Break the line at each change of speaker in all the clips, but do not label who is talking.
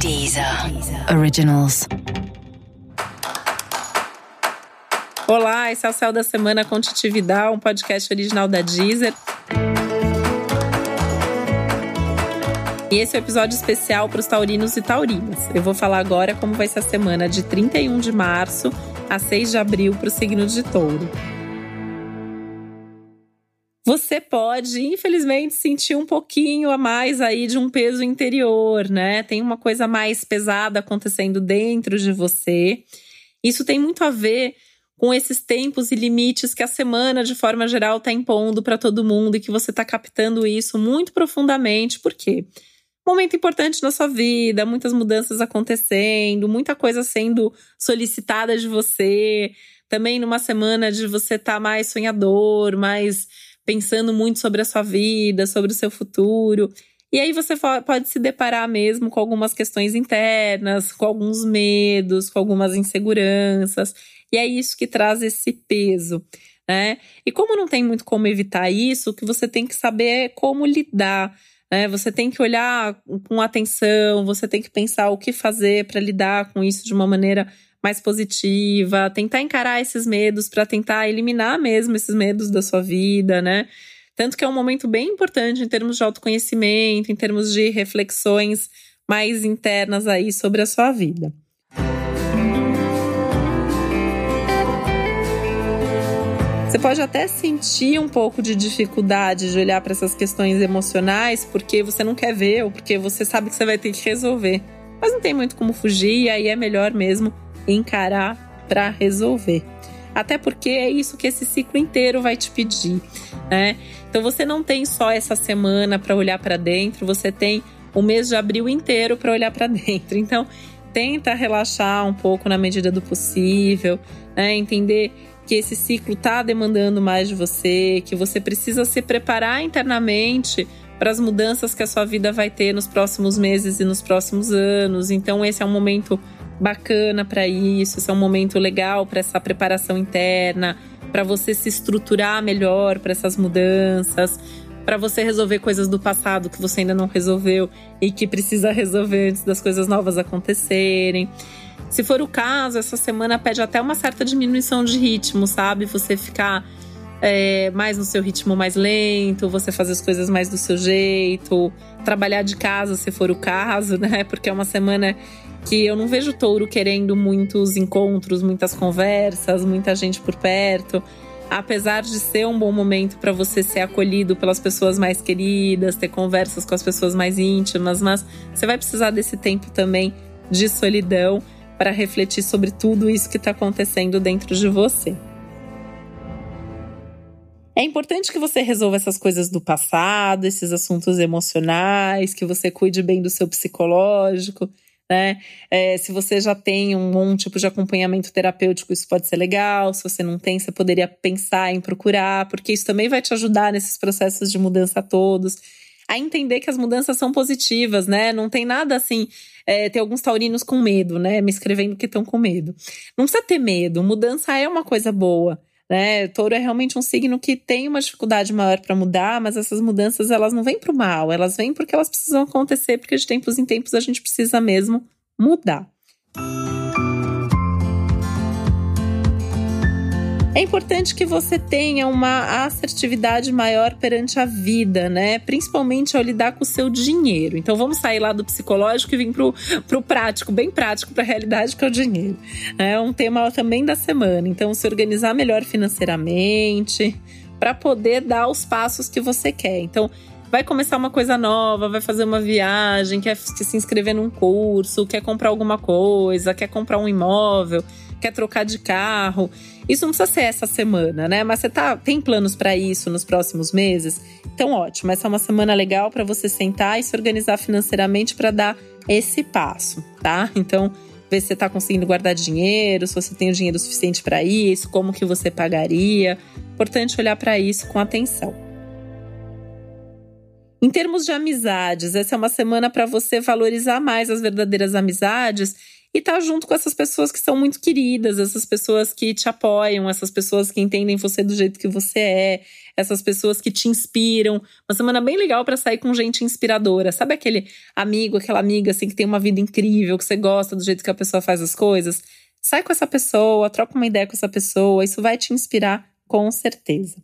Deezer. Originals.
Olá, esse é o Céu da Semana com Titividade, um podcast original da Deezer. E esse é o um episódio especial para os taurinos e taurinas. Eu vou falar agora como vai ser a semana de 31 de março a 6 de abril para o signo de touro. Você pode, infelizmente, sentir um pouquinho a mais aí de um peso interior, né? Tem uma coisa mais pesada acontecendo dentro de você. Isso tem muito a ver com esses tempos e limites que a semana, de forma geral, está impondo para todo mundo e que você está captando isso muito profundamente. Por quê? Momento importante na sua vida, muitas mudanças acontecendo, muita coisa sendo solicitada de você. Também numa semana de você estar tá mais sonhador, mais pensando muito sobre a sua vida, sobre o seu futuro. E aí você pode se deparar mesmo com algumas questões internas, com alguns medos, com algumas inseguranças. E é isso que traz esse peso. Né? E como não tem muito como evitar isso, o que você tem que saber é como lidar. Né? Você tem que olhar com atenção, você tem que pensar o que fazer para lidar com isso de uma maneira mais positiva, tentar encarar esses medos para tentar eliminar mesmo esses medos da sua vida, né? Tanto que é um momento bem importante em termos de autoconhecimento, em termos de reflexões mais internas aí sobre a sua vida. Você pode até sentir um pouco de dificuldade de olhar para essas questões emocionais porque você não quer ver ou porque você sabe que você vai ter que resolver. Mas não tem muito como fugir e aí é melhor mesmo encarar para resolver. Até porque é isso que esse ciclo inteiro vai te pedir, né? Então você não tem só essa semana para olhar para dentro, você tem o mês de abril inteiro para olhar para dentro. Então tenta relaxar um pouco na medida do possível, né? Entender que esse ciclo está demandando mais de você, que você precisa se preparar internamente para as mudanças que a sua vida vai ter nos próximos meses e nos próximos anos. Então esse é um momento bacana para isso, esse é um momento legal para essa preparação interna, para você se estruturar melhor para essas mudanças, para você resolver coisas do passado que você ainda não resolveu e que precisa resolver antes das coisas novas acontecerem. Se for o caso, essa semana pede até uma certa diminuição de ritmo, sabe? Você ficar é, mais no seu ritmo mais lento, você fazer as coisas mais do seu jeito, trabalhar de casa se for o caso, né? Porque é uma semana que eu não vejo touro querendo muitos encontros, muitas conversas, muita gente por perto. Apesar de ser um bom momento para você ser acolhido pelas pessoas mais queridas, ter conversas com as pessoas mais íntimas, mas você vai precisar desse tempo também de solidão para refletir sobre tudo isso que está acontecendo dentro de você. É importante que você resolva essas coisas do passado, esses assuntos emocionais, que você cuide bem do seu psicológico, né? É, se você já tem um bom tipo de acompanhamento terapêutico, isso pode ser legal. Se você não tem, você poderia pensar em procurar, porque isso também vai te ajudar nesses processos de mudança todos. A entender que as mudanças são positivas, né? Não tem nada assim. É, tem alguns taurinos com medo, né? Me escrevendo que estão com medo. Não precisa ter medo. Mudança é uma coisa boa. Né? Touro é realmente um signo que tem uma dificuldade maior para mudar, mas essas mudanças elas não vêm para o mal, elas vêm porque elas precisam acontecer, porque de tempos em tempos a gente precisa mesmo mudar. É importante que você tenha uma assertividade maior perante a vida, né? Principalmente ao lidar com o seu dinheiro. Então vamos sair lá do psicológico e vir pro, pro prático, bem prático, para a realidade que é o dinheiro. É um tema também da semana. Então, se organizar melhor financeiramente, para poder dar os passos que você quer. Então, vai começar uma coisa nova, vai fazer uma viagem, quer se inscrever num curso, quer comprar alguma coisa, quer comprar um imóvel, quer trocar de carro. Isso não precisa ser essa semana, né? Mas você tá, tem planos para isso nos próximos meses? Então, ótimo. Essa é uma semana legal para você sentar e se organizar financeiramente para dar esse passo, tá? Então, ver se você está conseguindo guardar dinheiro, se você tem o dinheiro suficiente para isso, como que você pagaria. Importante olhar para isso com atenção. Em termos de amizades, essa é uma semana para você valorizar mais as verdadeiras amizades e estar tá junto com essas pessoas que são muito queridas, essas pessoas que te apoiam, essas pessoas que entendem você do jeito que você é, essas pessoas que te inspiram. Uma semana bem legal para sair com gente inspiradora. Sabe aquele amigo, aquela amiga assim que tem uma vida incrível, que você gosta do jeito que a pessoa faz as coisas? Sai com essa pessoa, troca uma ideia com essa pessoa, isso vai te inspirar com certeza.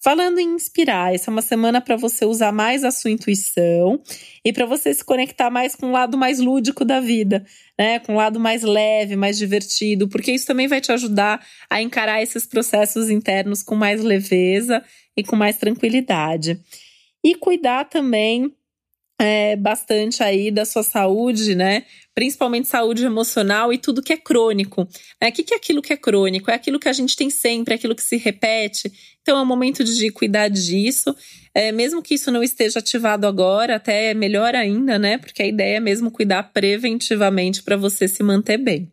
Falando em inspirar, essa é uma semana para você usar mais a sua intuição e para você se conectar mais com o lado mais lúdico da vida, né? Com o lado mais leve, mais divertido, porque isso também vai te ajudar a encarar esses processos internos com mais leveza e com mais tranquilidade. E cuidar também é, bastante aí da sua saúde, né? Principalmente saúde emocional e tudo que é crônico. Né? O que, é aquilo que é crônico? É aquilo que a gente tem sempre, é aquilo que se repete. Então é o momento de cuidar disso. É, mesmo que isso não esteja ativado agora, até é melhor ainda, né? Porque a ideia é mesmo cuidar preventivamente para você se manter bem.